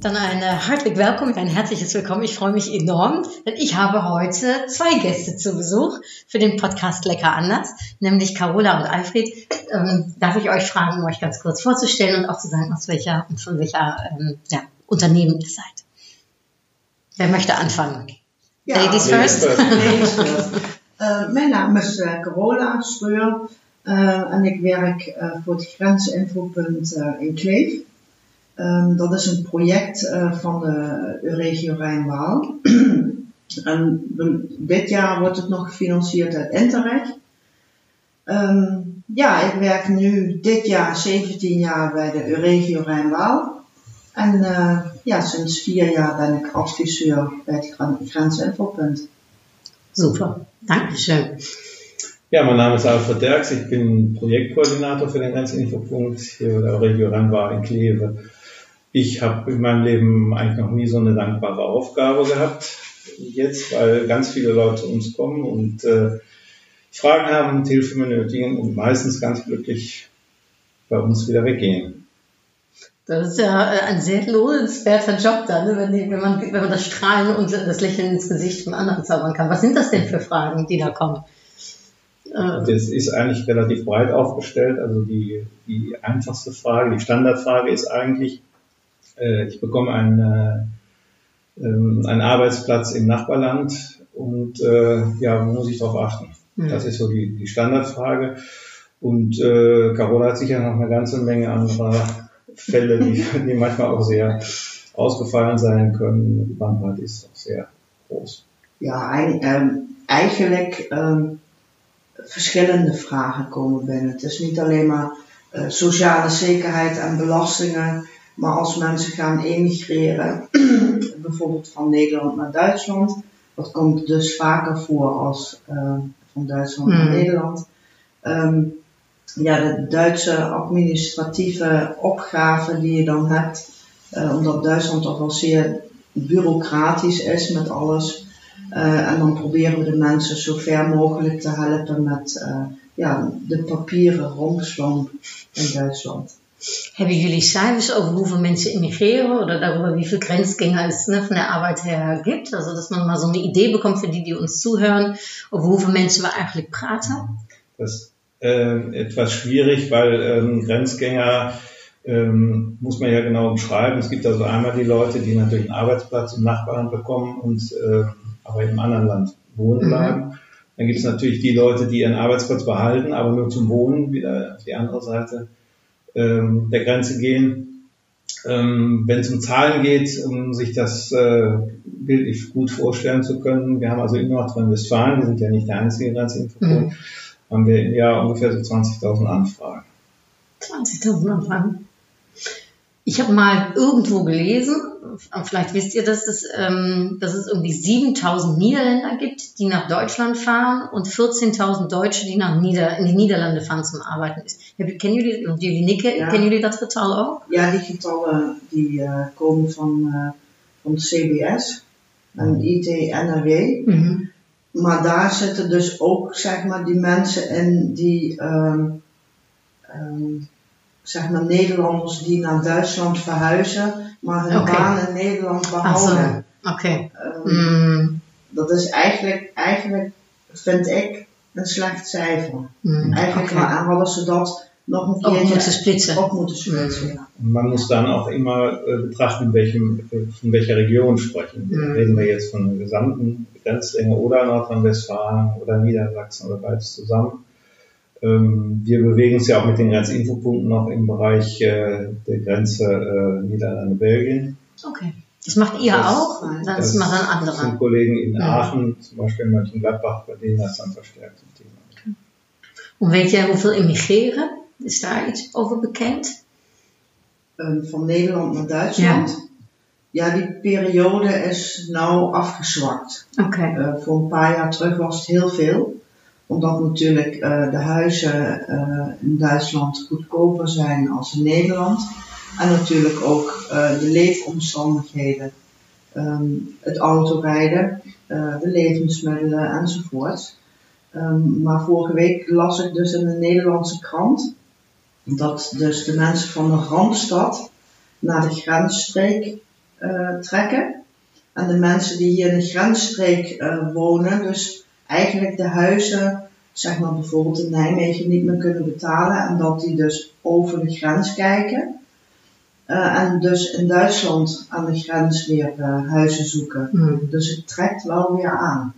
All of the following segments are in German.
Dann ein äh, hartlich willkommen, ein herzliches Willkommen. Ich freue mich enorm, denn ich habe heute zwei Gäste zu Besuch für den Podcast Lecker anders, nämlich Carola und Alfred. Ähm, darf ich euch fragen, um euch ganz kurz vorzustellen und auch zu sagen, aus welcher und von welcher ähm, ja, Unternehmen ihr seid. Wer möchte anfangen? Ja, Ladies Ladies first. first. Ladies first. Eh, mijn naam is eh, Carola Schreur eh, en ik werk eh, voor het Grensinfopunt eh, in Kleef. Ehm, dat is een project eh, van de Euregio Rijn-Waal. en dit jaar wordt het nog gefinancierd uit Interreg. Ehm, ja, ik werk nu dit jaar 17 jaar bij de Euregio Rijn-Waal. En eh, ja, sinds vier jaar ben ik adviseur bij het Gren- Grensinfopunt. Super, Dankeschön. Ja, mein Name ist Alfred Derks, ich bin Projektkoordinator für den Grenzinfopunkt hier bei der Region Rhein-Waal in Kleve. Ich habe in meinem Leben eigentlich noch nie so eine dankbare Aufgabe gehabt jetzt, weil ganz viele Leute zu uns kommen und äh, Fragen haben und Hilfe benötigen und meistens ganz glücklich bei uns wieder weggehen. Das ist ja äh, ein sehr lohnenswerter Job dann, ne, wenn, die, wenn, man, wenn man das Strahlen und das Lächeln ins Gesicht von anderen zaubern kann. Was sind das denn für Fragen, die da kommen? Das ist eigentlich relativ breit aufgestellt. Also die, die einfachste Frage, die Standardfrage ist eigentlich, äh, ich bekomme einen, äh, ähm, einen Arbeitsplatz im Nachbarland und äh, ja, wo muss ich darauf achten? Mhm. Das ist so die, die Standardfrage. Und äh, Carola hat sicher noch eine ganze Menge anderer Fälle, die, die manchmal auch sehr ausgefallen sein können. Die Bandbreite ist auch sehr groß. Ja, ei- ehm, eigenlijk ehm, verschillende vragen komen binnen. Het is niet alleen maar eh, sociale zekerheid en belastingen, maar als mensen gaan emigreren, bijvoorbeeld van Nederland naar Duitsland, dat komt dus vaker voor als eh, van Duitsland naar Hmm. Nederland. Ehm, ja, de Duitse administratieve opgave die je dan hebt, eh, omdat Duitsland toch wel zeer bureaucratisch is met alles. Eh, en dan proberen we de mensen zo ver mogelijk te helpen met ja, de papieren rompslomp in Duitsland. Hebben jullie cijfers over hoeveel mensen immigreren oder darüber, wie viel Grenzgänger es ne, von der Arbeit her gibt? Also, dass man mal so eine Idee bekommt für die, die uns zuhören, over hoeveel mensen we eigenlijk praten. Das ist ähm, etwas schwierig, weil ähm, Grenzgänger ähm, muss man ja genau umschreiben. Es gibt also einmal die Leute, die natürlich einen Arbeitsplatz im Nachbarland bekommen und äh, aber im anderen Land wohnen Mhm. bleiben. Dann gibt es natürlich die Leute, die ihren Arbeitsplatz behalten, aber nur zum Wohnen wieder auf die andere Seite ähm, der Grenze gehen. Ähm, Wenn es um Zahlen geht, um sich das äh, bildlich gut vorstellen zu können, wir haben also in Nordrhein-Westfalen, wir sind ja nicht der einzige Grenzinfopunkt, haben wir im Jahr ungefähr so 20.000 Anfragen. 20.000 Anfragen. Ich habe mal irgendwo gelesen, vielleicht wisst ihr, dass es, ähm, dass es irgendwie 7.000 Niederländer gibt, die nach Deutschland fahren und 14.000 Deutsche, die nach Nieder in die Niederlande fahren zum Arbeiten. Kennen jullie, jullie nikken, Ja. kennen jullie dat getal ook? Ja, die getallen die eh, komen van, eh, van het CBS en IT-NRW. Maar daar zitten dus ook zeg maar, die mensen in die ehm, ehm, zeg maar Nederlanders die naar Duitsland verhuizen, maar hun Oké. baan in Nederland Ach behouden. okay. Ehm, Mm, Dat is eigenlijk, eigenlijk, vind ik, een slecht cijfer. mm, Eigenlijk okay. maar hadden ze dat nog een Ook splitsen. op moeten splitsen. ja. Man muss dann auch immer äh, betrachten, in welchem, äh, von welcher Region sprechen. Mhm. Reden wir jetzt von der gesamten Grenzlänge oder Nordrhein-Westfalen oder Niedersachsen oder beides zusammen. Ähm, wir bewegen uns ja auch mit den Grenzinfopunkten noch im Bereich äh, der Grenze äh, Niederlande-Belgien. Okay. Das macht ihr Das- auch? Das, Das machen sind andere. Kollegen in. Aachen, zum Beispiel in Mönchengladbach, bei denen das dann verstärkt ein Thema. En weet jij hoeveel immigreren? Is daar iets over bekend? Ehm, van Nederland naar Duitsland. Ja. die periode is nou afgezwakt. Oké. Eh, voor een paar jaar terug was het heel veel. Omdat natuurlijk uh, de huizen uh, in Duitsland goedkoper zijn als in Nederland. En natuurlijk ook uh, de leefomstandigheden. Um, het autorijden, de levensmiddelen enzovoort. Um, maar vorige week las ik dus in de Nederlandse krant dat dus de mensen van de Randstad naar de grensstreek trekken. En de mensen die hier in de grensstreek wonen, dus eigenlijk de huizen, zeg maar bijvoorbeeld in Nijmegen, niet meer kunnen betalen en dat die dus over de grens kijken. Uh, en dus in Duitsland aan de grens weer uh, huizen zoeken. Hmm. Dus het trekt wel weer aan.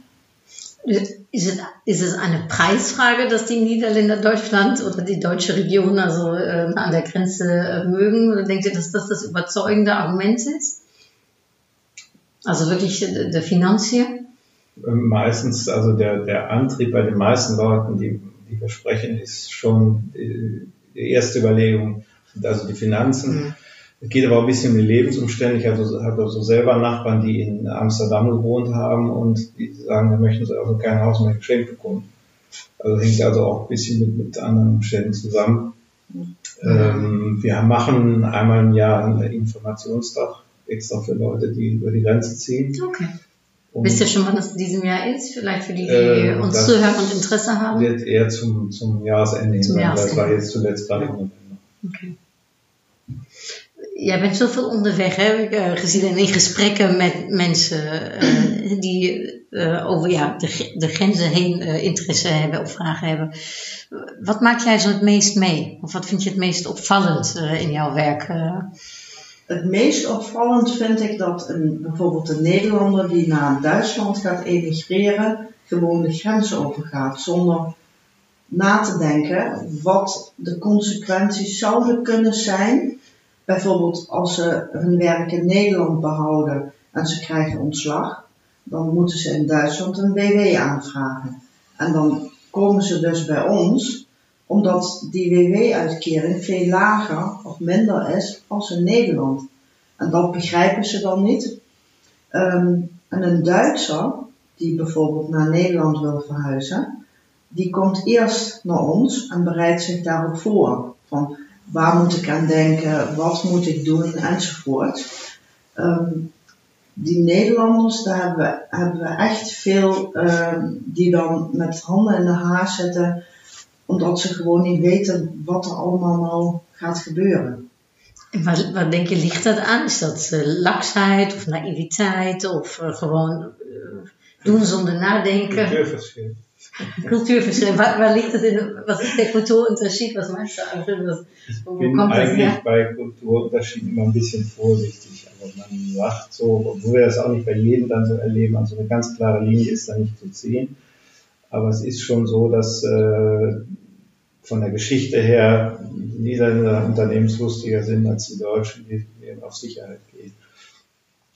Ist es, ist es eine Preisfrage, dass die Niederländer Deutschland oder die deutsche Region also äh, an der Grenze mögen? Oder denkt ihr, dass das das überzeugende Argument ist? Also wirklich der Finanzier? Meistens, also der, der Antrieb bei den meisten Leuten, die, die wir sprechen, ist schon die, die erste Überlegung, also die Finanzen. Mhm. Es geht aber auch ein bisschen um die Lebensumstände. Ich habe so, habe so selber Nachbarn, die in Amsterdam gewohnt haben und die sagen, wir möchten so also kein Haus mehr geschenkt bekommen. Also hängt also auch ein bisschen mit, mit anderen Umständen zusammen. Mhm. Ähm, wir machen einmal im Jahr einen Informationstag extra für Leute, die über die Grenze ziehen. Okay. Um, Wisst ihr schon, wann das in diesem Jahr ist? Vielleicht für die, die äh, uns zuhören und Interesse haben? Wird eher zum, zum Jahresende zum sein, das war jetzt zuletzt gerade im November. Okay. Jij bent zoveel onderweg, hè? Ik uh, gezien in gesprekken met mensen uh, die uh, over ja, de, de grenzen heen interesse hebben of vragen hebben. Wat maak jij zo het meest mee? Of wat vind je het meest opvallend in jouw werk? Het meest opvallend vind ik dat een, bijvoorbeeld een Nederlander die naar Duitsland gaat emigreren, gewoon de grens overgaat zonder na te denken wat de consequenties zouden kunnen zijn. Bijvoorbeeld als ze hun werk in Nederland behouden en ze krijgen ontslag, dan moeten ze in Duitsland een WW aanvragen. En dan komen ze dus bij ons omdat die WW-uitkering veel lager of minder is als in Nederland. En dat begrijpen ze dan niet. Um, en een Duitser, die bijvoorbeeld naar Nederland wil verhuizen, die komt eerst naar ons en bereidt zich daarop voor. Van waar moet ik aan denken, wat moet ik doen enzovoort. Um, die Nederlanders, daar hebben we, hebben echt veel um, die dan met handen in de haar zitten omdat ze gewoon niet weten wat er allemaal nou gaat gebeuren. En wat, wat denk je, ligt dat aan? Is dat uh, laksheid of naïviteit of uh, gewoon uh, doen zonder nadenken? Cultuurverschil. Cultuurverschil. Waar, waar, ligt het in? Was ist der Kulturunterschied? Was meinst du? Also, ich bin eigentlich das, bei Kulturunterschieden immer ein bisschen vorsichtig. Aber man sagt so, obwohl wir das auch nicht bei jedem dann so erleben, also eine ganz klare Linie ist da nicht zu ziehen. Aber es ist schon so, dass äh, von der Geschichte her die Niederländer unternehmenslustiger sind als die Deutschen, die eben auf Sicherheit gehen.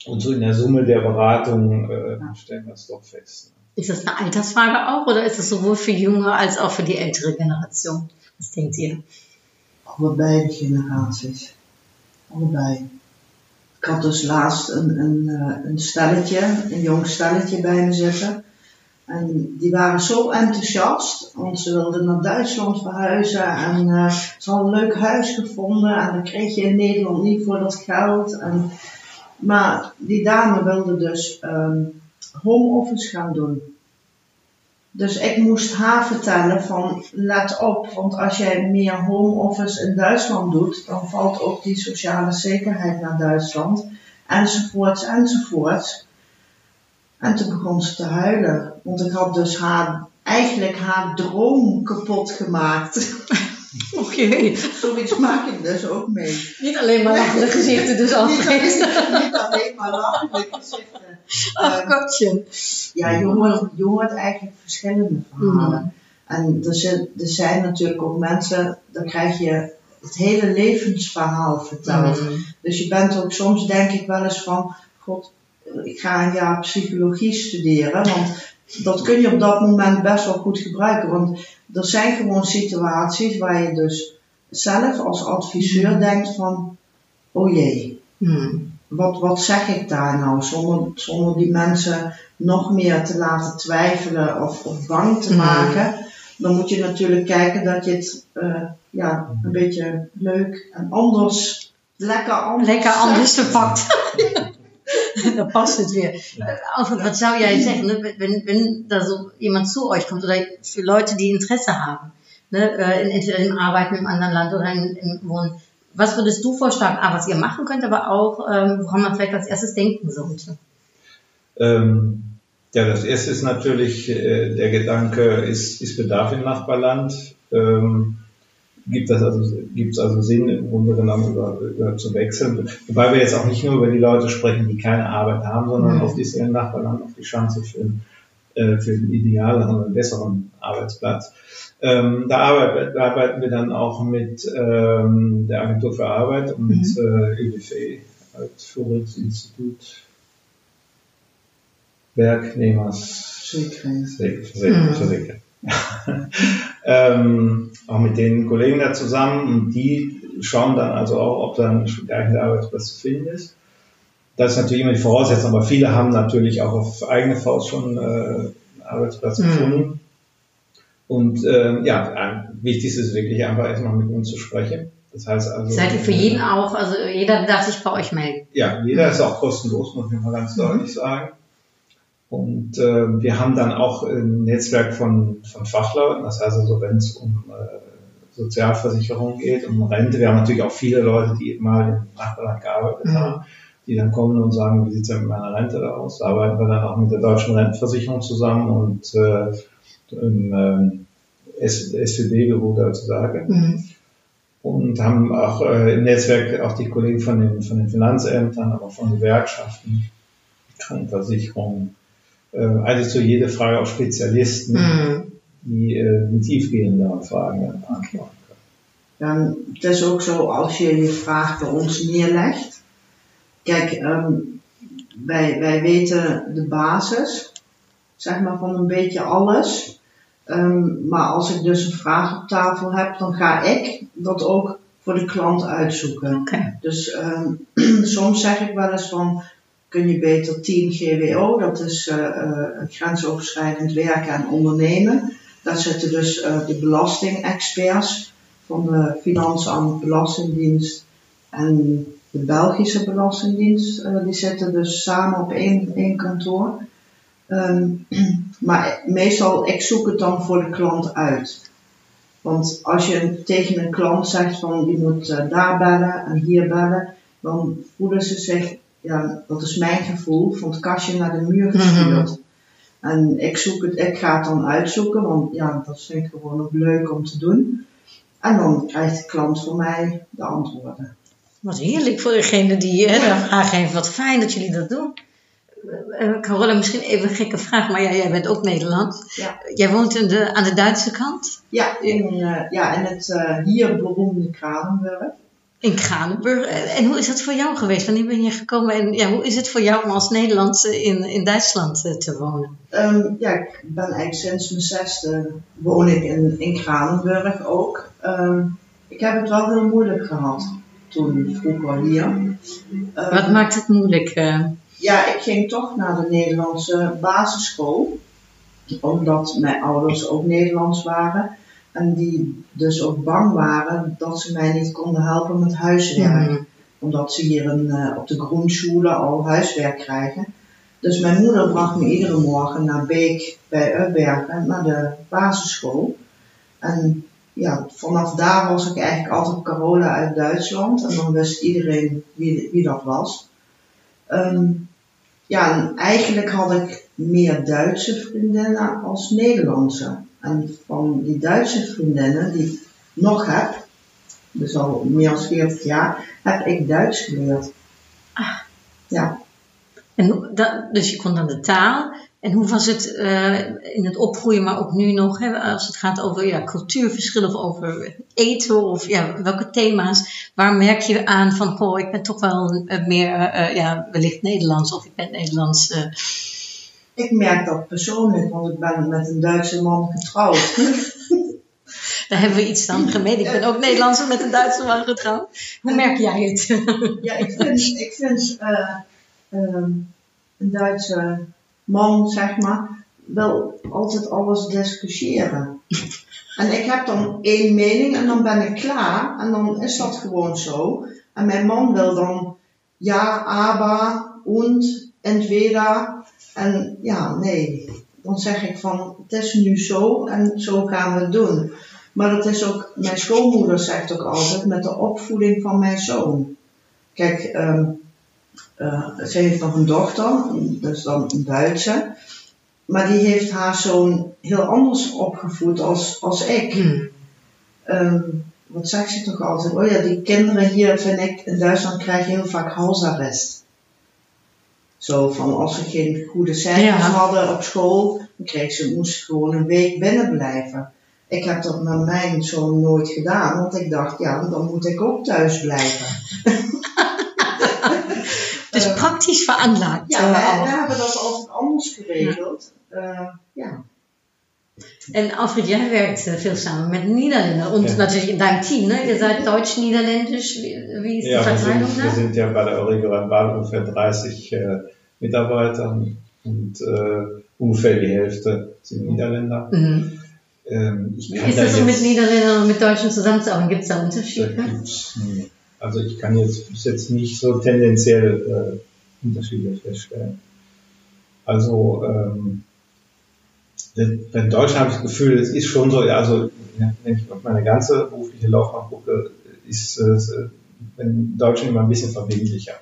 Und so in der Summe der Beratung äh, stellen wir es doch fest. Ist das eine Altersfrage auch oder ist das sowohl für junge als auch für die ältere Generation? Was denkt ihr? Allebei generaties. Allebei. Ik had dus laatst een, een, een stelletje, een jong stelletje bij me zitten. En die waren zo enthousiast, want ze wilden naar Duitsland verhuizen en uh, ze hadden een leuk huis gevonden en dan kreeg je in Nederland niet voor dat geld. En, maar die dame wilde dus um, home office gaan doen. Dus ik moest haar vertellen van let op, want als jij meer home office in Duitsland doet, dan valt ook die sociale zekerheid naar Duitsland, enzovoorts, enzovoorts. En toen begon ze te huilen. Want ik had dus haar, eigenlijk haar droom kapot gemaakt. Oké. Okay. Zoiets maak ik dus ook mee. Niet alleen maar lachende gezichten, dus al niet, alleen, niet alleen maar lachende gezichten. Ach, um, Gotje. Ja, je hoort, je hoort eigenlijk verschillende verhalen. Mm. En er zijn, er zijn natuurlijk ook mensen, dan krijg je het hele levensverhaal verteld. Mm. Dus je bent ook soms, denk ik wel eens van, god, ik ga een jaar psychologie studeren, want dat kun je op dat moment best wel goed gebruiken. Want er zijn gewoon situaties waar je dus zelf als adviseur hmm. denkt van, oh jee, hmm. wat, wat zeg ik daar nou? Zonder, zonder die mensen nog meer te laten twijfelen of, of bang te hmm. maken. dan moet je natuurlijk kijken dat je het uh, ja, een beetje leuk en anders, lekker anders, lekker anders verpakt. dan past het weer. Alfred, was zou jij zeggen, ne, wenn, wenn da so jemand zu euch kommt oder für Leute, die Interesse haben, ne, in, entweder im Arbeiten im anderen Land oder im, im Wohnen, was würdest du vorschlagen, ah, was ihr machen könnt, aber auch, ähm, woran man vielleicht als erstes denken sollte? Ähm, ja, das erste ist natürlich äh, der Gedanke, ist, ist Bedarf im Nachbarland? Ähm, gibt es also, gibt's also Sinn, im Grunde genommen über, über zu wechseln? Wobei wir jetzt auch nicht nur über die Leute sprechen, die keine Arbeit haben, sondern mhm. auf dieses Nachbarland auf die Chance für, äh, für einen idealeren, besseren Arbeitsplatz. Ähm, da, arbeiten, da arbeiten wir dann auch mit ähm, der Agentur für Arbeit und mit mhm. äh, ÖBFE als Führungsinstitut Werknehmersversicherung. Mhm. ähm, auch mit den Kollegen da zusammen und die schauen dann also auch, ob dann ein geeigneter Arbeitsplatz zu finden ist. Das ist natürlich immer die Voraussetzung, aber viele haben natürlich auch auf eigene Faust schon äh, einen Arbeitsplatz mhm. gefunden. Und äh, ja, wichtig ist wirklich einfach erstmal mit uns zu sprechen. Das heißt also. Seid ihr für jeden auch, also jeder darf sich bei euch melden? Ja, jeder ist auch kostenlos, muss ich mal ganz mhm. deutlich sagen. Und äh, wir haben dann auch ein Netzwerk von, von Fachleuten, das heißt also, wenn es um äh, Sozialversicherung geht, um Rente, wir haben natürlich auch viele Leute, die mal im Nachbarland gearbeitet mhm. haben, die dann kommen und sagen, wie sieht's denn mit meiner Rente da aus? Da arbeiten wir dann auch mit der deutschen Rentenversicherung zusammen und äh, im äh, SWB-Büro sozusagen. Mhm. Und haben auch äh, im Netzwerk auch die Kollegen von den, von den Finanzämtern, aber von Gewerkschaften, Krankenversicherungen, äh, eigentlich zu jeder Frage auch Spezialisten, mhm. die äh, mit tiefgehenden Fragen antworten können. Dan, het is ook zo, als je je vraag bij ons neerlegt. Kijk, um, wij, wij weten de basis, zeg maar van een beetje alles. Um, maar als ik dus een vraag op tafel heb, dan ga ik dat ook voor de klant uitzoeken. Okay. Dus um, soms zeg ik wel eens van, kun je beter Team GWO, dat is uh, uh, grensoverschrijdend werken en ondernemen. Daar zitten dus uh, de belastingexperts van de Finansamt Belastingdienst en de Belgische Belastingdienst. die zitten dus samen op één, één kantoor. Um, maar meestal, ik zoek het dan voor de klant uit. Want als je tegen een klant zegt van je moet daar bellen en hier bellen, dan voelen ze zich ja, dat is mijn gevoel, van het kastje naar de muur gestuurd. Mhm. En ik, zoek het, ik ga het dan uitzoeken, want ja, dat vind ik gewoon ook leuk om te doen. En dan krijgt de klant van mij de antwoorden. Wat heerlijk voor degene die hè, de vraag heeft. Wat fijn dat jullie dat doen. Uh, Carola, misschien even een gekke vraag, maar ja, jij bent ook Nederlands. Ja. Jij woont in de, aan de Duitse kant? Ja, in, uh, ja, in het uh, hier beroemde Kranenburg. In Kranenburg. En hoe is dat voor jou geweest? Wanneer ben je gekomen? En ja, hoe is het voor jou om als Nederlandse in, in Duitsland uh, te wonen? Um, ja, ik ben eigenlijk sinds mijn zesde woon ik in, in Kranenburg ook. Um, ik heb het wel heel moeilijk gehad toen vroeger hier. Um, Wat maakt het moeilijk? Uh? Ja, ik ging toch naar de Nederlandse basisschool. Omdat mijn ouders ook Nederlands waren. En die dus ook bang waren dat ze mij niet konden helpen met huiswerk. Mm. Omdat ze hier een, uh, op de Groenschule al huiswerk krijgen. Dus mijn moeder bracht me iedere morgen naar Beek bij Ubbergen, naar de basisschool. En ja, vanaf daar was ik eigenlijk altijd Carola uit Duitsland. En dan wist iedereen wie, wie dat was. Um, ja, en eigenlijk had ik meer Duitse vriendinnen als Nederlandse. En van die Duitse vriendinnen die ik nog heb, dus al meer dan 40 jaar, heb ik Duits geleerd. Ah. Ja. En dat, dus je kon dan de taal. En hoe was het uh, in het opgroeien, maar ook nu nog, hè, als het gaat over ja, cultuurverschillen of over eten of ja, welke thema's, waar merk je aan van, oh, ik ben toch wel uh, meer, uh, ja, wellicht Nederlands of ik ben Nederlands. Ik merk dat persoonlijk, want ik ben met een Duitse man getrouwd. Daar hebben we iets dan gemeen. Ik ben ook Nederlandse met een Duitse man getrouwd. Hoe merk jij het? ja, ik vind, ik vind um, een Duitse man, zeg maar, wel altijd alles discussiëren. En ik heb dan één mening en dan ben ik klaar. En dan is dat gewoon zo. En mijn man wil dan ja, aber, und, entweder. En ja, nee. Dan zeg ik van, het is nu zo en zo gaan we het doen. Maar dat is ook, mijn schoonmoeder zegt ook altijd, met de opvoeding van mijn zoon. Kijk, um, uh, ze heeft nog een dochter, dus dan een Duitse. Maar die heeft haar zoon heel anders opgevoed als, als ik. Hmm. Um, wat zegt ze toch altijd? Oh ja, die kinderen hier, vind ik, in Duitsland krijgen heel vaak halsarrest. Zo van als ze geen goede cijfers hadden op school, dan kreeg ze, moest gewoon een week binnen blijven. Ik heb dat met mijn zoon nooit gedaan, want ik dacht, ja, dan moet ik ook thuis blijven. dus praktisch veranlagt. Ja, wij, we hebben dat altijd anders geregeld. Uh, ja. En Alfred, jij werkt veel samen mit Niederländern und ja. natürlich in deinem Team, ne? Ihr seid deutsch-niederländisch. Wie, ist ja, die Verteilung wir sind, wir sind ja bei der Eureka Ball ungefähr 30 äh, Mitarbeiter und äh, ungefähr die Hälfte sind Niederländer. Mhm. Ähm, wie ist das so mit Niederländern und mit Deutschen zusammenzuarbeiten? Gibt es da Unterschiede? Also ich kann jetzt bis jetzt nicht so tendenziell äh, Unterschiede feststellen. Also ähm, in Deutschland habe ich das Gefühl, es ist schon so, also wenn ich auf meine ganze berufliche Laufbahn gucke, ist es äh, in Deutschland immer ein bisschen verbindlicher.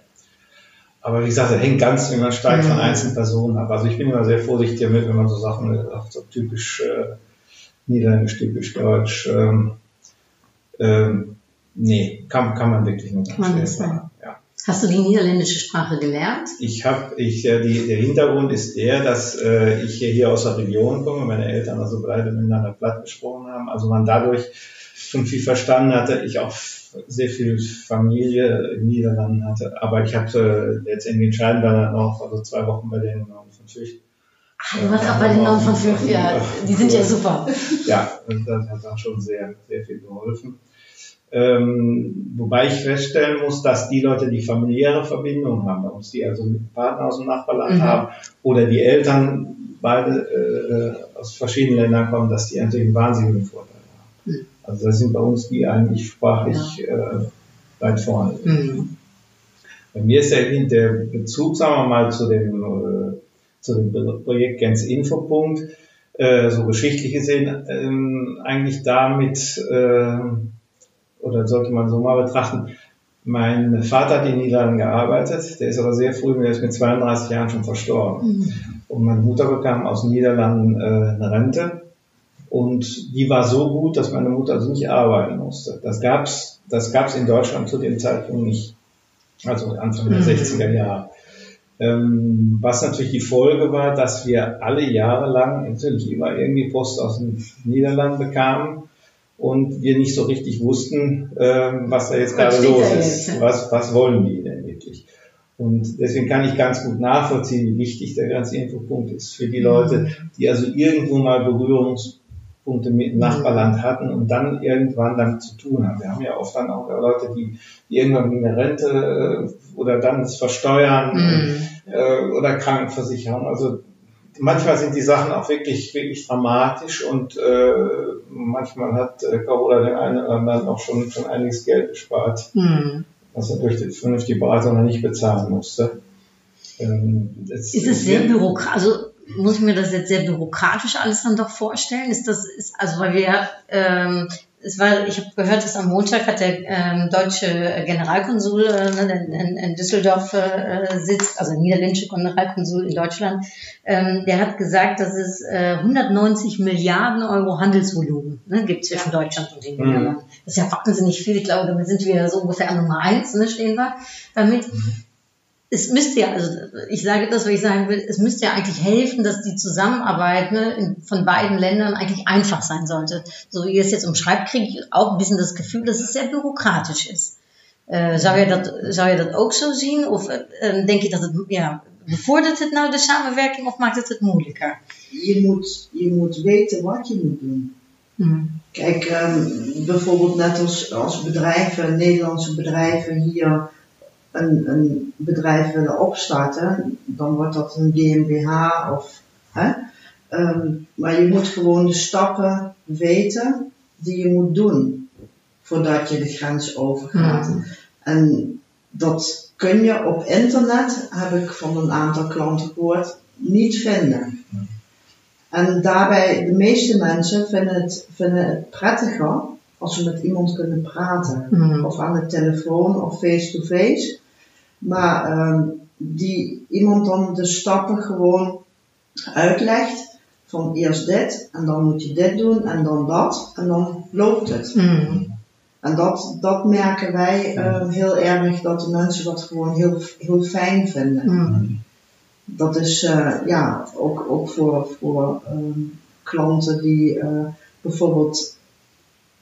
Aber wie gesagt, das hängt ganz immer stark von mhm. einzelnen Personen ab. Also ich bin immer sehr vorsichtig damit, wenn man so Sachen auch so typisch äh, niederländisch, typisch deutsch. Ähm, ähm, nee, kann, kann man wirklich nicht. Kann man nicht sagen. Ja. Hast du die niederländische Sprache gelernt? Ich habe, ich, äh, die, der Hintergrund ist der, dass äh, ich hier aus der Region komme, meine Eltern also beide miteinander platt gesprochen haben, also man dadurch schon viel verstanden hatte, ich auch sehr viel Familie in Niederlanden hatte, aber ich hatte letztendlich entscheidend dann auch, also zwei Wochen bei denen und natürlich. Ach, du warst auch bei den Normen von fünf, ja, die sind ja super. Ja, das hat dann schon sehr, sehr viel geholfen. Ähm, wobei ich feststellen muss, dass die Leute, die familiäre Verbindungen haben, bei uns die also mit Partner aus dem Nachbarland mhm. haben oder die Eltern beide äh, aus verschiedenen Ländern kommen, dass die natürlich einen wahnsinnigen Vorteil haben. Mhm. Also da sind bei uns die eigentlich sprachlich ja. äh, weit vorne. Mhm. Bei mir ist der, der Bezug, sagen wir mal, zu dem, äh, zu dem Projekt Gens Infopunkt, äh, so geschichtlich gesehen, ähm, eigentlich damit, äh, oder sollte man so mal betrachten, mein Vater hat in Niederlanden gearbeitet, der ist aber sehr früh, der ist mit 32 Jahren schon verstorben. Mhm. Und meine Mutter bekam aus den Niederlanden äh, eine Rente und die war so gut, dass meine Mutter also nicht arbeiten musste. Das gab's, das gab's in Deutschland zu dem Zeitpunkt nicht. Also Anfang der 60er mhm. Jahre. Ähm, was natürlich die Folge war, dass wir alle Jahre lang natürlich immer irgendwie Post aus den Niederlanden bekamen und wir nicht so richtig wussten, ähm, was da jetzt gerade los ist. Was, was wollen die denn wirklich? Und deswegen kann ich ganz gut nachvollziehen, wie wichtig der ganze Infopunkt ist für die Leute, die also irgendwo mal Berührungspunkte mit dem Nachbarland hatten und dann irgendwann damit zu tun haben. Wir haben ja oft dann auch Leute, die, die irgendwann in der Rente äh, oder dann es versteuern mhm. äh, oder Krankenversicherung. Also manchmal sind die Sachen auch wirklich, wirklich dramatisch und äh, manchmal hat äh, Carola den einen oder anderen auch schon, schon einiges Geld gespart, mhm. was er durch die vernünftige Beratung noch nicht bezahlen musste. Ähm, ist es sehr bürokratisch, also muss ich mir das jetzt sehr bürokratisch alles dann doch vorstellen? Ist das, ist, also weil wir ähm, es war, ich habe gehört, dass am Montag hat der ähm, deutsche Generalkonsul äh, in, in, Düsseldorf äh, sitzt, also niederländische Generalkonsul in Deutschland, ähm, der hat gesagt, dass es äh, 190 Milliarden Euro Handelsvolumen ne, gibt zwischen Deutschland und den Niederlanden. Mhm. Das ist ja wahnsinnig viel. Ich glaube, damit sind wir so ungefähr an Nummer eins, ne, stehen wir damit. Mhm es müsste ja, also ich sage das, was ich sagen will, es müsste ja eigentlich helfen, dass die Zusammenarbeit ne, von beiden Ländern eigentlich einfach sein sollte. So wie ihr es jetzt umschreibt, kriege ich auch ein bisschen das Gefühl, dass es sehr bürokratisch ist. Uh, zou, je dat, zou je dat ook zo zien? Of uh, denk je dat het, ja, bevordert het nou de samenwerking of maakt het het moeilijker? Je moet, je moet weten wat je moet doen. Hmm. Kijk, um, bijvoorbeeld net als, als bedrijven, Nederlandse bedrijven hier een, een bedrijf willen opstarten, dan wordt dat een GmbH of hè, Um, maar je moet gewoon de stappen weten die je moet doen voordat je de grens overgaat. Mm. En dat kun je op internet, heb ik van een aantal klanten gehoord, niet vinden. En daarbij, de meeste mensen vinden het, vinden het prettiger als ze met iemand kunnen praten. Mm. Of aan de telefoon of face-to-face. Maar ehm, die iemand dan de stappen gewoon uitlegt. Van eerst dit en dan moet je dit doen en dan dat. En dan loopt het. Mm. En dat, dat merken wij eh, heel erg dat de mensen dat gewoon heel, heel fijn vinden. Mm. Dat is eh, ja, ook, ook voor, voor ehm, klanten die eh, bijvoorbeeld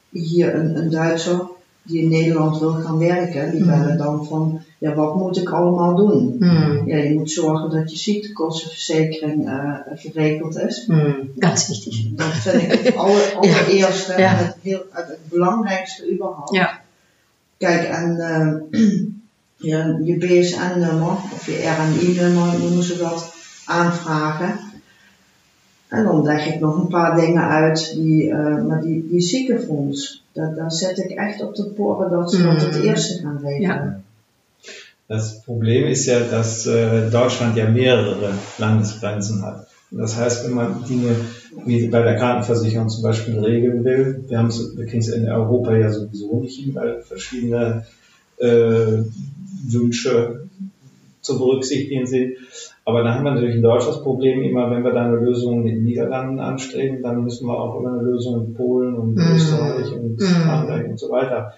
hier een, een Duitser die in Nederland wil gaan werken, die Mhm. bellen dan van ja, wat moet ik allemaal doen? Mm. Ja, je moet zorgen dat je ziektekostenverzekering eh, geregeld is. Mm. Ganz wichtig. Dat vind ik het aller, allereerste Ja. en het, heel, het, het belangrijkste überhaupt. Ja. Kijk, en eh, je, je BSN-nummer of je RNI-nummer noemen ze dat, aanvragen. En dan leg ik nog een paar dingen uit, die, eh, maar die, die ziekenfonds, daar, daar zet ik echt op de poren dat ze dat het Mm. eerste gaan regelen. Ja. Das Problem ist ja, dass äh, Deutschland ja mehrere Landesgrenzen hat. Das heißt, wenn man Dinge wie bei der Krankenversicherung zum Beispiel regeln will, wir, haben wir kriegen es in Europa ja sowieso nicht hin, weil verschiedene äh, Wünsche zu berücksichtigen sind. Aber da haben wir natürlich ein deutsches Problem. Immer wenn wir da eine Lösung in den Niederlanden anstreben, dann müssen wir auch über eine Lösung in Polen und Mhm. Österreich und Mhm. Frankreich und so weiter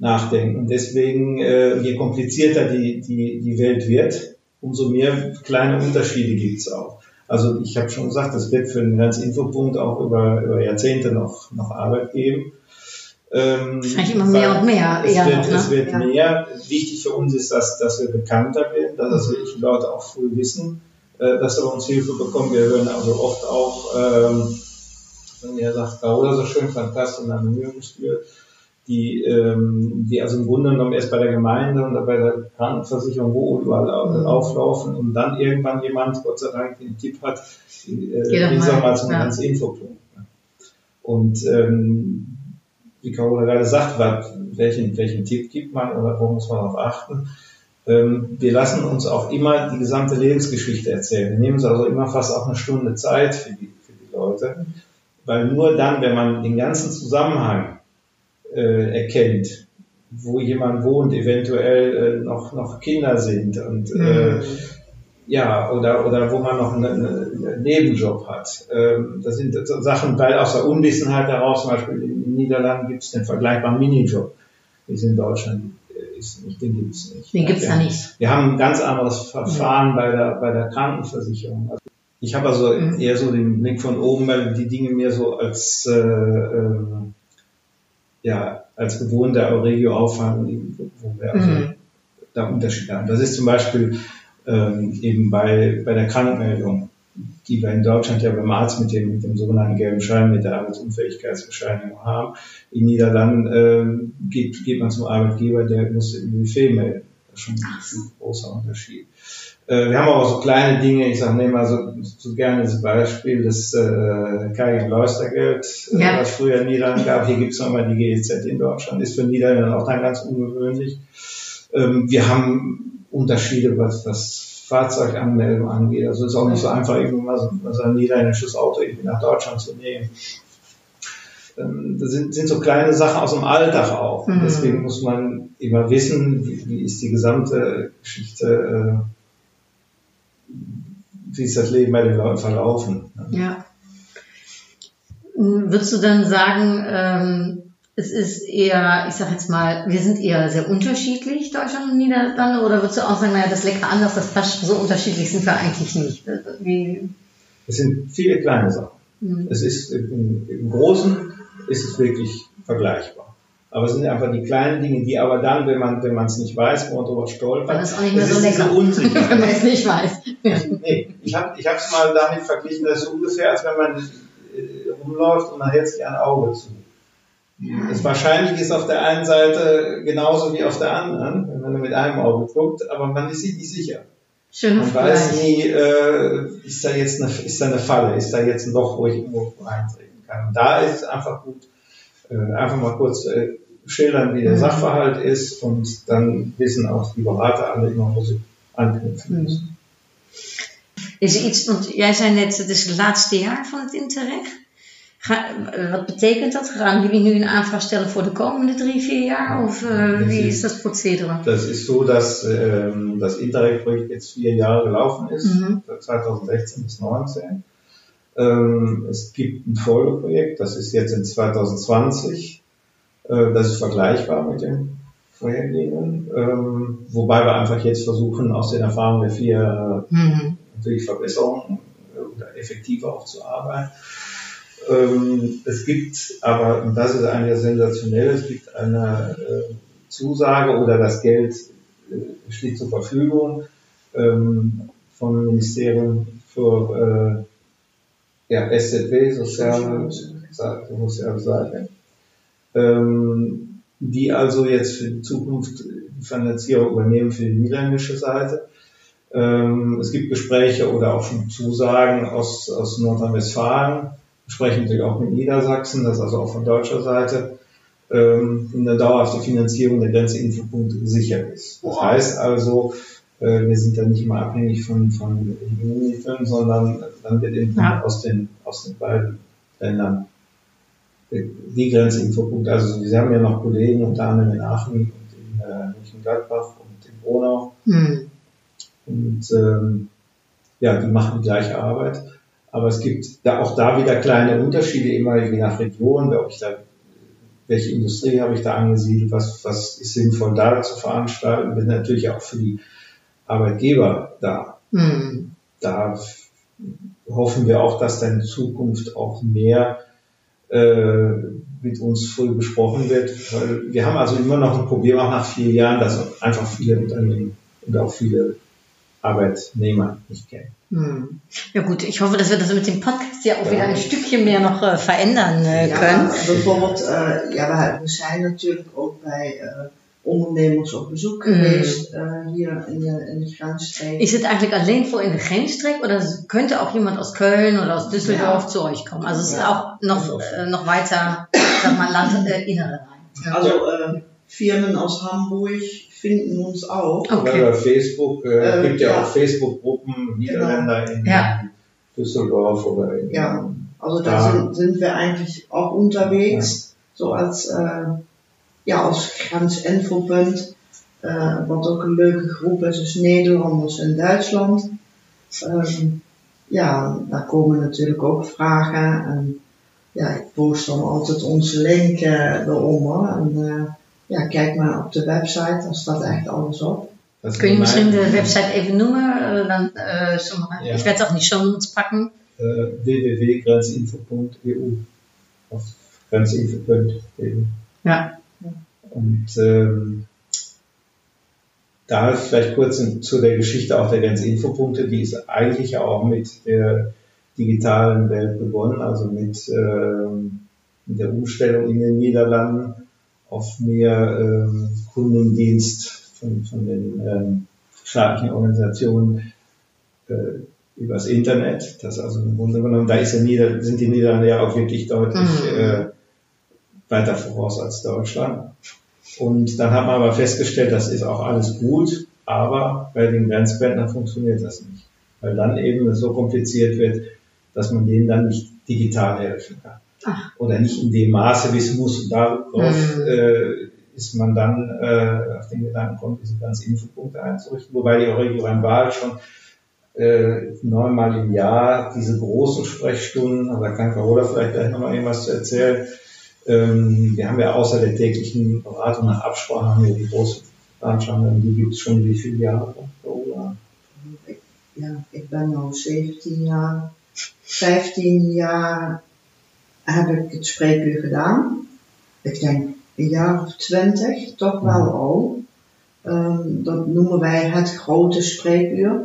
nachdenken. Und deswegen, äh, je komplizierter die, die, die Welt wird, umso mehr kleine Unterschiede gibt's auch. Also ich habe schon gesagt, es wird für den Ganzinfopunkt auch über, über Jahrzehnte noch, noch Arbeit geben. Ähm, Wahrscheinlich immer mehr und mehr Es wird, noch, ne? es wird Ja. mehr. Wichtig für uns ist, dass, dass wir bekannter werden, dass das wirklich die Leute auch früh wissen, äh, dass sie bei uns Hilfe bekommen. Wir hören also oft auch, ähm, wenn ihr sagt, Carola so schön, fantastisch und eine Mühe gespürt, die, ähm, die also im Grunde genommen erst bei der Gemeinde und bei der Krankenversicherung wo überall Mhm. auflaufen und dann irgendwann jemand, Gott sei Dank, den Tipp hat, äh, doch gehen Sie mal, zum ja. ganz Infopunkt. ne? Und ähm, wie Carola gerade sagt, was, welchen, welchen Tipp gibt man oder wo muss man darauf achten? Ähm, wir lassen uns auch immer die gesamte Lebensgeschichte erzählen. Wir nehmen uns also immer fast auch eine Stunde Zeit für die, für die Leute, weil nur dann, wenn man den ganzen Zusammenhang äh, erkennt, wo jemand wohnt, eventuell äh, noch, noch Kinder sind und äh, ja, oder, oder wo man noch einen, einen Nebenjob hat. Ähm, das sind so Sachen, weil aus der Unwissenheit heraus, zum Beispiel in den Niederlanden gibt es den vergleichbaren Minijob. Wie es in Deutschland äh, ist nicht, den gibt es nicht. Den gibt's da Wir- nicht. Wir haben ein ganz anderes Verfahren bei, der, bei der Krankenversicherung. Also ich habe also Mhm. eher so den Blick von oben, weil die Dinge mir so als äh, ähm, ja, als gewohnter Euregio auffallen, wo wir also Mhm. da Unterschiede haben. Das ist zum Beispiel ähm, eben bei, bei der Krankmeldung, die wir in Deutschland ja beim Arzt mit dem, mit dem sogenannten gelben Schein, mit der Arbeitsunfähigkeitsbescheinigung haben. In Niederlanden ähm, geht, geht man zum Arbeitgeber, der muss im Buffet melden. Das ist schon ein großer Unterschied. Äh, wir haben aber auch so kleine Dinge, ich sage, nehme mal so, so gerne das Beispiel des äh, Kai- Leustergeld, äh, Ja. was früher in Niederlanden gab. Hier gibt es nochmal die GEZ in Deutschland, ist für Niederlande auch dann ganz ungewöhnlich. Ähm, wir haben Unterschiede, was, was Fahrzeuganmeldung angeht. Also es ist auch nicht so einfach, irgendwie mal so, ein niederländisches Auto irgendwie nach Deutschland zu nehmen. Ähm, das sind, sind so kleine Sachen aus dem Alltag auch. Mhm. Deswegen muss man immer wissen, wie, wie ist die gesamte Geschichte, äh, wie ist das Leben bei den Leuten verlaufen. Ja. Würdest du dann sagen, ähm, es ist eher, ich sag jetzt mal, wir sind eher sehr unterschiedlich, Deutschland und Niederlande, oder würdest du auch sagen, naja, das lecker anders, das passt, so unterschiedlich sind wir eigentlich nicht? Wie, Es sind viele kleine Sachen. Mhm. Es ist im, im Großen ist es wirklich vergleichbar. Aber es sind einfach die kleinen Dinge, die aber dann, wenn man wenn man es nicht weiß, wo man drüber stolpert, dann ist auch nicht mehr so lecker, Unsicherheit. wenn man es nicht weiß. Nee, ich habe ich es mal damit verglichen, das ist so ungefähr, als wenn man äh, rumläuft und man hält sich ein Auge zu. Es wahrscheinlich ist auf der einen Seite genauso wie auf der anderen, wenn man nur mit einem Auge guckt, aber man ist sich nicht sicher. Schöne Man weiß Frage. nie, äh, ist da jetzt eine, ist da eine Falle, ist da jetzt ein Loch, wo ich irgendwo reintreten kann. Und da ist es einfach gut, äh, einfach mal kurz äh, schildern, wie der Mhm. Sachverhalt ist und dann wissen auch die Berater alle immer, wo sie anknüpfen müssen. Is er iets, want jij zei net, het is het laatste jaar van het Interreg. Ga, eh, wat betekent dat? Gaan jullie nu een aanvraag stellen voor de komende drie, vier jaar? Of eh, Dat wie is- is dat procedure? Das ist so, dass ähm, das Interreg-Projekt jetzt vier Jahre gelaufen ist, Mhm. von 2016 bis 2019. Ähm, es gibt ein Folgeprojekt, das ist jetzt in 2020. Äh, das ist vergleichbar mit dem vorhergehenden, ähm, wobei wir einfach jetzt versuchen, aus den Erfahrungen der vier Jahre Mhm. natürlich Verbesserungen äh, oder effektiver auch zu arbeiten. Ähm, es gibt aber, und das ist eigentlich das Sensationelle, es gibt eine äh, Zusage oder das Geld äh, steht zur Verfügung ähm, vom Ministerium für äh, ja, SZW, Soziale, Soziale Seite, ähm, die also jetzt für die Zukunft die Finanzierung übernehmen für die niederländische Seite. Ähm, es gibt Gespräche oder auch schon Zusagen aus, aus Nordrhein-Westfalen, sprechen natürlich auch mit Niedersachsen, das ist also auch von deutscher Seite ähm, eine dauerhafte Finanzierung der Grenzeinfopunkte gesichert ist. Das heißt also, äh, wir sind da nicht immer abhängig von, von EU-Mitteln, sondern dann wird eben Ja. aus, den, aus den beiden Ländern die Grenzinfopunkte. Also wir haben ja noch Kollegen unter anderem in Aachen und in äh, Mönchengladbach und in Bronau. Mhm. Und ähm, ja, die machen die gleiche Arbeit. Aber es gibt da auch da wieder kleine Unterschiede, immer je nach Region, ob ich da, welche Industrie habe ich da angesiedelt, was, was ist sinnvoll da zu veranstalten, bin natürlich auch für die Arbeitgeber da. Mhm. Da hoffen wir auch, dass da in Zukunft auch mehr äh, mit uns früh besprochen wird, weil wir haben also immer noch ein Problem, auch nach vier Jahren, dass einfach viele Unternehmen und auch viele Arbeitnehmer nicht kennen. Hm. Ja gut, ich hoffe, dass wir das mit dem Podcast ja auch wieder ein Stückchen mehr noch äh, verändern äh, Ja, können. bijvoorbeeld, eh, ja, we, zijn natuurlijk ook bij eh, ondernemers op bezoek Mm. geweest eh, hier in de, in de grensstreek. Ist es eigentlich alleen voor in der Grenzstreek oder könnte auch jemand aus Köln oder aus Düsseldorf Ja. zu euch kommen? Also es ist Ja. auch noch, äh, noch weiter, sag mal, Landinnere rein. Ja. Also äh, Firmen aus Hamburg finden uns auch. Weil Okay. Über Facebook, äh, Äh, gibt ja, ja. auch Facebook-Gruppen, Niederländer in Ja. Düsseldorf oder in Ja. Also da Ja. sind, sind wir eigentlich auch unterwegs, so als, äh, ja, als Grensinfopunt. Äh, wat ook een leuke groep is, is Nederlanders in Duitsland. Ehm, ja, daar komen natuurlijk ook vragen. En ja, ik post dan altijd onze link eh, eronder. En eh, ja, kijk maar op de website, daar staat echt alles op. Das Kun je misschien de website even noemen? Äh, dann, äh, sommige, Ja. Ich werde es auch in die Show Notes packen. äh, www.grenzinfo.eu auf grenzinfo.eu. Ja. Und ähm, da vielleicht kurz in, zu der Geschichte auch der Grenzinfopunkte, die ist eigentlich ja auch mit der digitalen Welt begonnen, also mit, ähm, mit der Umstellung in den Niederlanden auf mehr ähm, Kundendienst von, von den ähm, staatlichen Organisationen äh, übers Internet. Das also im Grunde genommen, da ist ja Nieder sind die Niederlande ja auch wirklich deutlich Mhm. äh, weiter voraus als Deutschland. Und dann hat man aber festgestellt, das ist auch alles gut, aber bei den Grenzbändern funktioniert das nicht. Weil dann eben es so kompliziert wird, dass man denen dann nicht digital helfen kann. Ach. Oder nicht in dem Maße, wie es muss. Und darauf Mhm. äh, ist man dann äh, auf den Gedanken kommt, diese ganzen Infopunkte einzurichten. Wobei die Euregio Wahl schon äh, neunmal im Jahr diese großen Sprechstunden, aber da kann Carola vielleicht gleich nochmal irgendwas zu erzählen. Ähm, wir haben ja außer der täglichen Beratung nach Absprache haben wir die großen Veranstaltungen, die gibt es schon wie viele Jahre, Carola? Ja, ben nu 17 jaar, 15 jaar heb ik het spreekuur gedaan. Ik denk een jaar of 20, toch wel al. Ehm, dat noemen wij het grote spreekuur.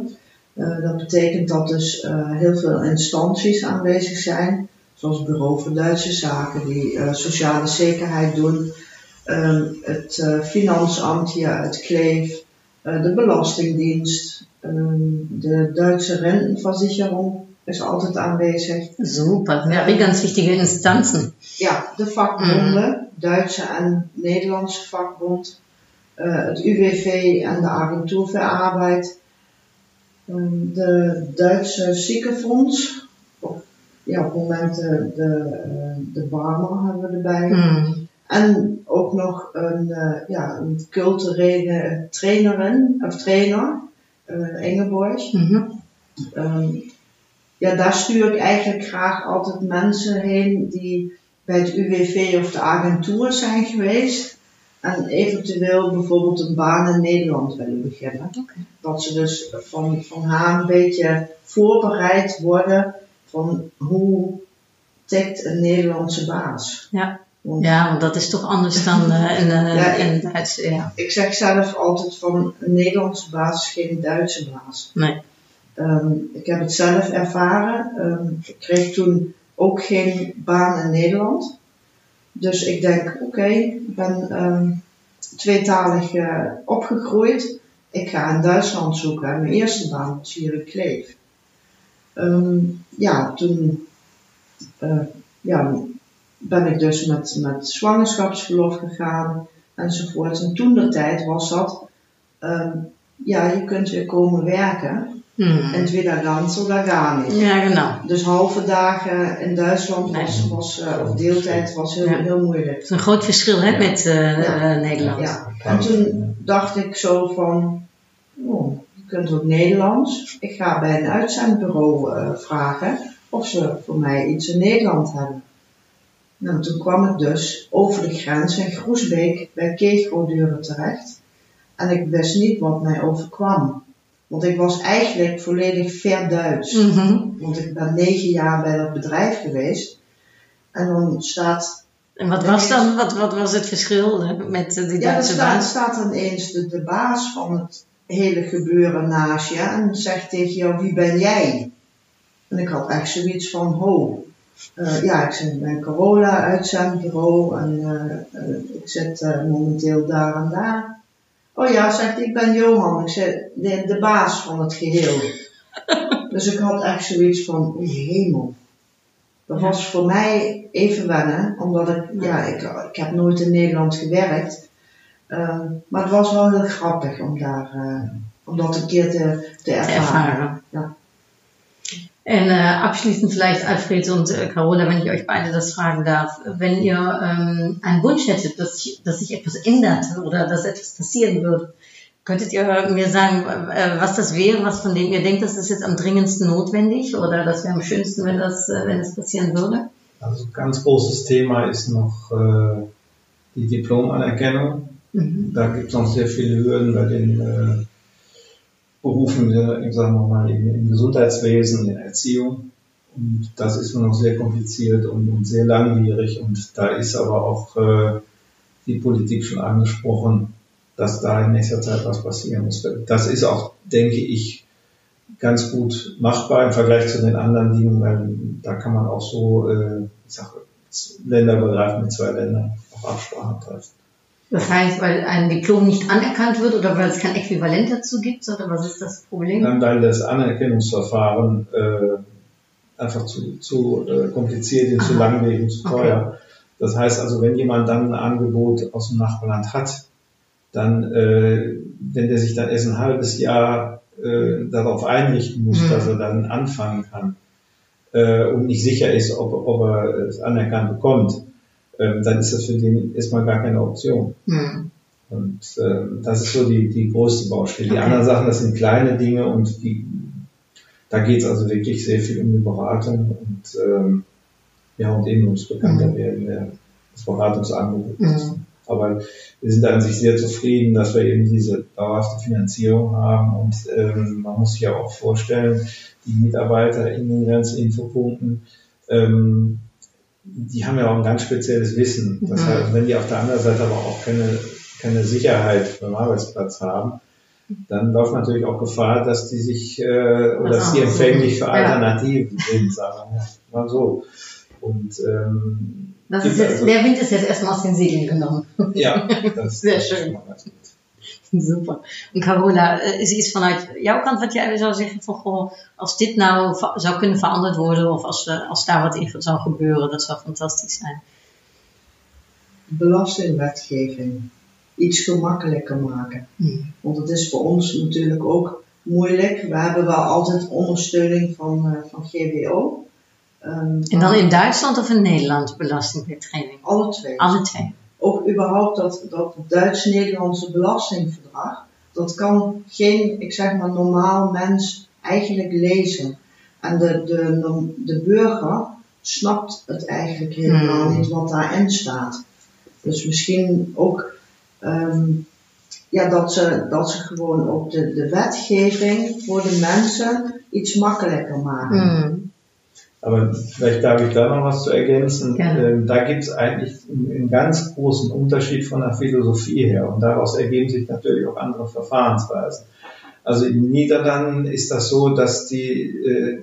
Eh, dat betekent dat dus eh, heel veel instanties aanwezig zijn, zoals Bureau voor Duitse Zaken, die eh, sociale zekerheid doen, Ehm, het Finansamt hier uit Kleef, de Belastingdienst, ähm, de Duitse Rentenversicherung ist altijd aanwezig. Super, ja, die ganz wichtige Instanzen. Ja, de vakbonden, Duitse en Nederlandse vakbond, uh, het UWV en de Agentuur voor Arbeid, um, de Duitse ziekenfonds, op, ja, op het moment de, de, de Barmer hebben we erbij. Mm. En ook nog een, uh, ja, een culturele trainerin, of trainer, uh, Ingeborg. Mm -hmm. um, ja, daar stuur ik eigenlijk graag altijd mensen heen die bij het UWV of de agentuur zijn geweest. En eventueel bijvoorbeeld een baan in Nederland willen beginnen. Okay. Dat ze dus van, van haar een beetje voorbereid worden van hoe tikt een Nederlandse baas. Ja. Want, ja, want dat is toch anders dan uh, in, uh, ja, in Duits. Ja. Ik zeg zelf altijd van een Nederlandse baas is geen Duitse baas. Nee. Um, ik heb het zelf ervaren. Um, ik kreeg toen ook geen baan in Nederland. Dus ik denk, oké, ik ben um, tweetalig uh, opgegroeid. Ik ga in Duitsland zoeken. Mijn eerste baan was hier in Kleef. ja, toen uh, ja, ben ik dus met, met zwangerschapsverlof gegaan enzovoort. En toen de tijd was dat, ja, je kunt weer komen werken. Hmm. Entweder ganz oder gar nicht. Ja, genau. Dus halve dagen in Duitsland was, was uh, of deeltijd was heel, Ja. heel moeilijk. Is een groot verschil hè, met uh, Ja. uh, Nederland. Ja. En toen dacht ik zo van, oh, je kunt ook Nederlands. Ik ga bij een uitzendbureau uh, vragen of ze voor mij iets in Nederland hebben. Nou, toen kwam ik dus over de grens in Groesbeek bij Keegoduren terecht. En ik wist niet wat mij overkwam. Want ik was eigenlijk volledig ver Duits. Mhm. Want ik ben negen jaar bij dat bedrijf geweest. En dan staat, En wat was dan, wat, wat was het verschil met die ja, Duitse staat, baas? staat dan eens de, de baas van het hele gebeuren naast je en zegt tegen jou, wie ben jij? En ik had echt zoiets van, ho. Uh, ja, ik zit bij Corolla uitzendbureau en uh, uh, ik zit momenteel daar en daar. Oh ja, zegt ik ben Johan, ik zeg de, de baas van het geheel. dus ik had echt zoiets van, o hemel. Dat was voor mij even wennen, omdat ik, ja, ik, ik heb nooit in Nederland gewerkt. Um, maar het was wel heel grappig om daar, uh, om dat een keer te, te ervaren. Ja. Äh, abschließend vielleicht Alfred und äh, Carola, wenn ich euch beide das fragen darf, wenn ihr ähm, einen Wunsch hättet, dass sich, dass sich etwas ändert oder dass etwas passieren würde, könntet ihr mir sagen, äh, was das wäre, was von dem ihr denkt, das ist jetzt am dringendsten notwendig oder das wäre am schönsten, wenn das, äh, wenn es passieren würde? Also ein ganz großes Thema ist noch äh, die Diplomanerkennung. Mhm. Da gibt es noch sehr viele Hürden bei den äh, Berufen, sagen wir mal, im, Gesundheitswesen, in der Erziehung. Und das ist nur noch sehr kompliziert und, und sehr langwierig. Und da ist aber auch äh, die Politik schon angesprochen, dass da in nächster Zeit was passieren muss. Das ist auch, denke ich, ganz gut machbar im Vergleich zu den anderen Dingen, weil da kann man auch so, äh, ich sag, länderübergreifend mit zwei Ländern auch Absprachen treffen. Das heißt, weil ein Diplom nicht anerkannt wird oder weil es kein Äquivalent dazu gibt, oder was ist das Problem? Dann, weil das Anerkennungsverfahren äh, einfach zu, zu äh, kompliziert ist, zu langwierig und zu Okay. teuer. Das heißt also, wenn jemand dann ein Angebot aus dem Nachbarland hat, dann, äh, wenn der sich dann erst ein halbes Jahr äh, darauf einrichten muss, Mhm. dass er dann anfangen kann äh, und nicht sicher ist, ob, ob er es anerkannt bekommt, ähm, dann ist das für den erstmal gar keine Option. Hm. Und ähm, das ist so die, die größte Baustelle. Die anderen Sachen, das sind kleine Dinge und die, da geht es also wirklich sehr viel um die Beratung und ähm, ja und eben ums bekannter werden der, das Beratungsangebot. Mhm. Aber wir sind an sich sehr zufrieden, dass wir eben diese dauerhafte Finanzierung haben und ähm, man muss sich ja auch vorstellen, die Mitarbeiter in den ganzen Infopunkten, ähm, die haben ja auch ein ganz spezielles Wissen. Das Mhm. heißt, wenn die auf der anderen Seite aber auch keine, keine Sicherheit beim Arbeitsplatz haben, dann läuft natürlich auch Gefahr, dass die sich äh, oder dass die so. empfänglich für Ja. Alternativen sind, sagen wir mal so. Und ähm, Das ist jetzt, also- der Wind ist jetzt erstmal aus den Segeln genommen. ja, das Sehr das schön. Super. En Carola, eh, is iets vanuit jouw kant wat jij zou zeggen van goh, als dit nou zou kunnen veranderd worden of als, als daar wat in zou gebeuren, dat zou fantastisch zijn. belastingwetgeving iets gemakkelijker maken. Hmm. Want het is voor ons natuurlijk ook moeilijk. We hebben wel altijd ondersteuning van, eh, van GWO. Ehm, En dan in Duitsland of in Nederland belastingwetgeving? alle twee. Alle twee. Überhaupt dat, dat Duits-Nederlandse belastingverdrag, dat kan geen, ik zeg maar, normaal mens eigenlijk lezen. En de, de, de burger snapt het eigenlijk helemaal Hmm. niet wat daarin staat. Dus misschien ook ehm, ja, dat, ze, dat ze gewoon ook de, de wetgeving voor de mensen iets makkelijker maken. Hmm. Aber vielleicht darf ich da noch was zu ergänzen. Gerne. Ähm, da gibt es eigentlich einen, ganz großen Unterschied von der Philosophie her und daraus ergeben sich natürlich auch andere Verfahrensweisen. Also in den Niederlanden ist das so, dass die, äh,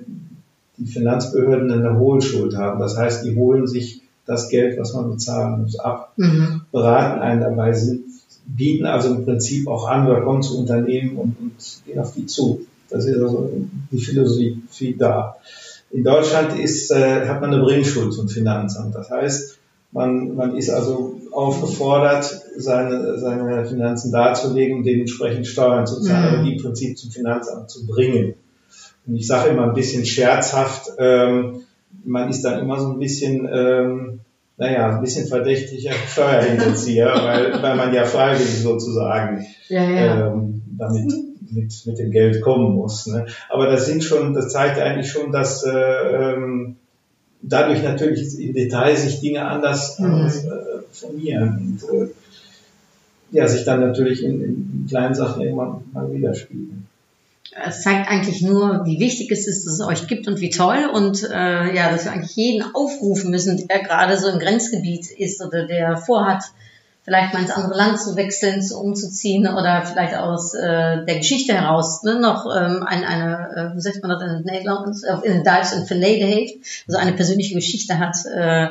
die Finanzbehörden eine Hohlschuld haben. Das heißt, die holen sich das Geld, was man bezahlen muss, ab, Mhm. beraten einen dabei, sind, bieten also im Prinzip auch an oder kommen zu Unternehmen und, und gehen auf die zu. Das ist also die Philosophie da. In Deutschland ist, äh, hat man eine Bringschuld zum Finanzamt. Das heißt, man, man ist also aufgefordert, seine, seine Finanzen darzulegen und dementsprechend Steuern zu zahlen, Mhm. aber die im Prinzip zum Finanzamt zu bringen. Und ich sage immer ein bisschen scherzhaft, ähm, man ist dann immer so ein bisschen, ähm, naja, ein bisschen verdächtiger Steuerhinterzieher, weil, weil man ja freiwillig sozusagen Ja, ja. ähm, damit mit, mit dem Geld kommen muss. Ne? Aber das sind schon, das zeigt eigentlich schon, dass äh, ähm, dadurch natürlich im Detail sich Dinge anders, Mhm. anders äh, formieren und äh, ja, sich dann natürlich in, in kleinen Sachen irgendwann mal widerspiegeln. Es zeigt eigentlich nur, wie wichtig es ist, dass es euch gibt und wie toll. Und äh, ja, dass wir eigentlich jeden aufrufen müssen, der gerade so im Grenzgebiet ist oder der vorhat, vielleicht mal ins andere Land zu wechseln, zu umzuziehen oder vielleicht aus äh, der Geschichte heraus ne, noch ähm, ein, eine, äh, wie sagt man das in Nederlands, äh, in Duits ein Verleden heeft, also eine persönliche Geschichte hat äh,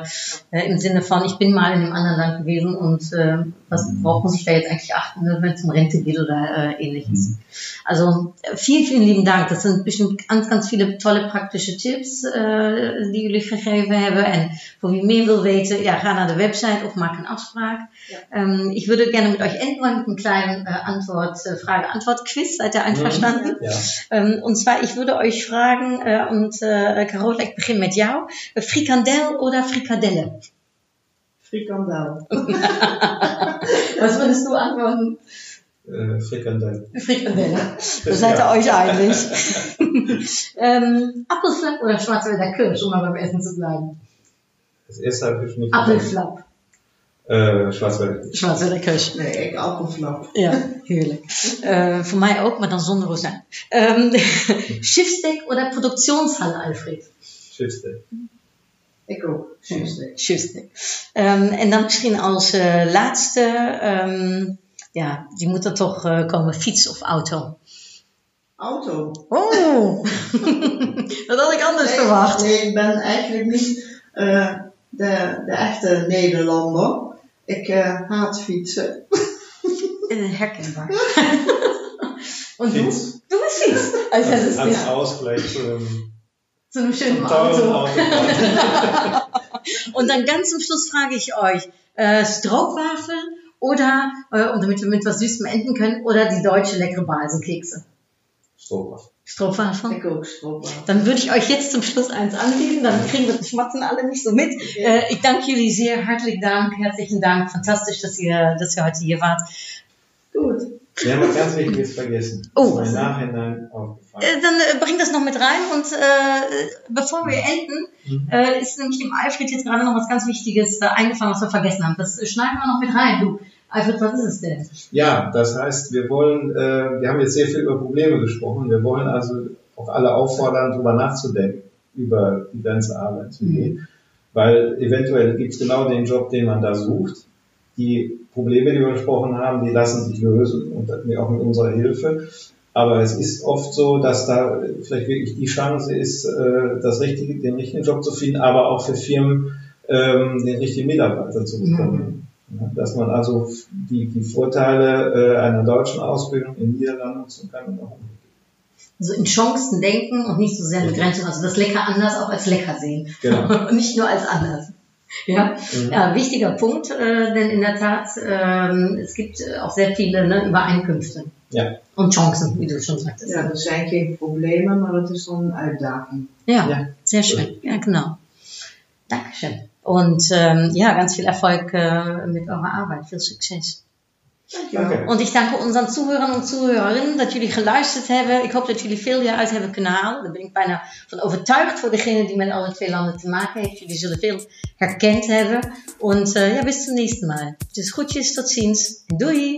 äh, im Sinne von, ich bin mal in einem anderen Land gewesen und äh, was, worauf muss ich da jetzt eigentlich achten, ne, wenn es um Rente geht oder äh, ähnliches. Also äh, vielen, vielen lieben Dank. Dat zijn bestimmt ganz, ganz viele tolle praktische tips äh, die jullie gegeven hebben. En voor wie meer wil weten, ja, ga naar de website of maak een afspraak. Ähm, ich würde gerne mit euch enden wollen mit einem kleinen äh, Antwort, äh, Frage-Antwort-Quiz. Seid ihr einverstanden? Ja. Ähm, und zwar, ich würde euch fragen, äh, und äh, Carola, ich beginne mit jou. Äh, Frikandel oder Frikadelle? Frikandel. Was würdest du antworten? Äh, Frikandel. Frikadelle. Da seid ihr euch einig. ähm, Apfelflapp oder Schwarzwälder Kirsch, um mal beim Essen zu bleiben? Das erste habe ich nicht Appelflap. Äh, Schwarzwälder. Schwarzwälder Kirsch. Nee, ik appelflap. Ja, heerlijk. Eh, voor mij ook, maar dan zonder rozijn. Ehm Schiffsteak oder Produktionshalle, Alfred? Schiffsteak. Ik ook. Schiefsteak. Schiffsteak. Ehm, en dan misschien als eh, laatste, ehm, ja, die moet er toch eh, komen, fiets of auto. Auto. Oh, dat had ik anders Nee, verwacht. Nee, ik ben eigenlijk niet eh, de, de echte Nederlander. Ik eh, haat fietsen. Herkenbaar. Und du? Fiets. Du bist Fiets. Also das ist Als ja, Ausgleich zu einem zu einem schönen Auto. Autofahrt. Und dann ganz zum Schluss frage ich euch, äh, Stroopwafel oder, äh, und damit wir mit was Süßem enden können, oder die deutsche leckere Balsenkekse? Stroopwafel. Stroopwafel. Dann würde ich euch jetzt zum Schluss eins anbieten, dann kriegen wir das Schmatzen alle nicht so mit. Äh, ich danke Julie sehr, herzlichen Dank, herzlichen Dank, fantastisch, dass ihr, dass ihr heute hier wart. Goed. Wir haben was ganz Wichtiges vergessen. Oh. Das ist mir im Nachhinein aufgefallen. Äh, dann äh, bring das noch mit rein und äh, bevor wir enden, Mhm. äh, ist nämlich dem Alfred jetzt gerade noch was ganz Wichtiges äh, eingefallen, was wir vergessen haben. Das äh, schneiden wir noch mit rein. Du, Alfred, was ist es denn? Ja, das heißt, wir wollen, äh, wir haben jetzt sehr viel über Probleme gesprochen. Wir wollen also auch alle auffordern, darüber nachzudenken, über die ganze Arbeit zu gehen. Weil eventuell gibt es genau den Job, den man da sucht. Die Probleme, die wir besprochen haben, die lassen sich lösen und auch mit unserer Hilfe. Aber es ist oft so, dass da vielleicht wirklich die Chance ist, äh, das richtige, den richtigen Job zu finden, aber auch für Firmen ähm, den richtigen Mitarbeiter zu bekommen. Dass man also die, die Vorteile äh, einer deutschen Ausbildung in Niederlanden nutzen kann und auch umgekehrt. Also in Chancen denken und nicht so sehr in Begrenzung, also das Lecker anders auch als lecker sehen. Genau. und nicht nur als anders. Ja, Mhm. ja wichtiger Punkt, äh, denn in der Tat, ähm, es gibt äh, auch sehr viele ne, Übereinkünfte Ja. und Chancen, wie du schon sagtest. Ja, er zijn geen problemen, maar het is een uitdaging. Ja, Ja. sehr schön. Ja, genau. Dankeschön. Und ähm, ja, ganz viel Erfolg äh, mit eurer Arbeit. Viel Succes. Danke. Und ich danke unseren Zuhörern und Zuhörerinnen dat jullie geluisterd hebben. Ik hoop dat jullie veel hieruit hebben kunnen halen. Daar ben ik bijna van overtuigd voor degene die met alle twee landen te maken heeft. Jullie zullen veel herkend hebben. Und äh, ja, bis zum nächsten Mal. Dus groetjes, tot ziens. Doei.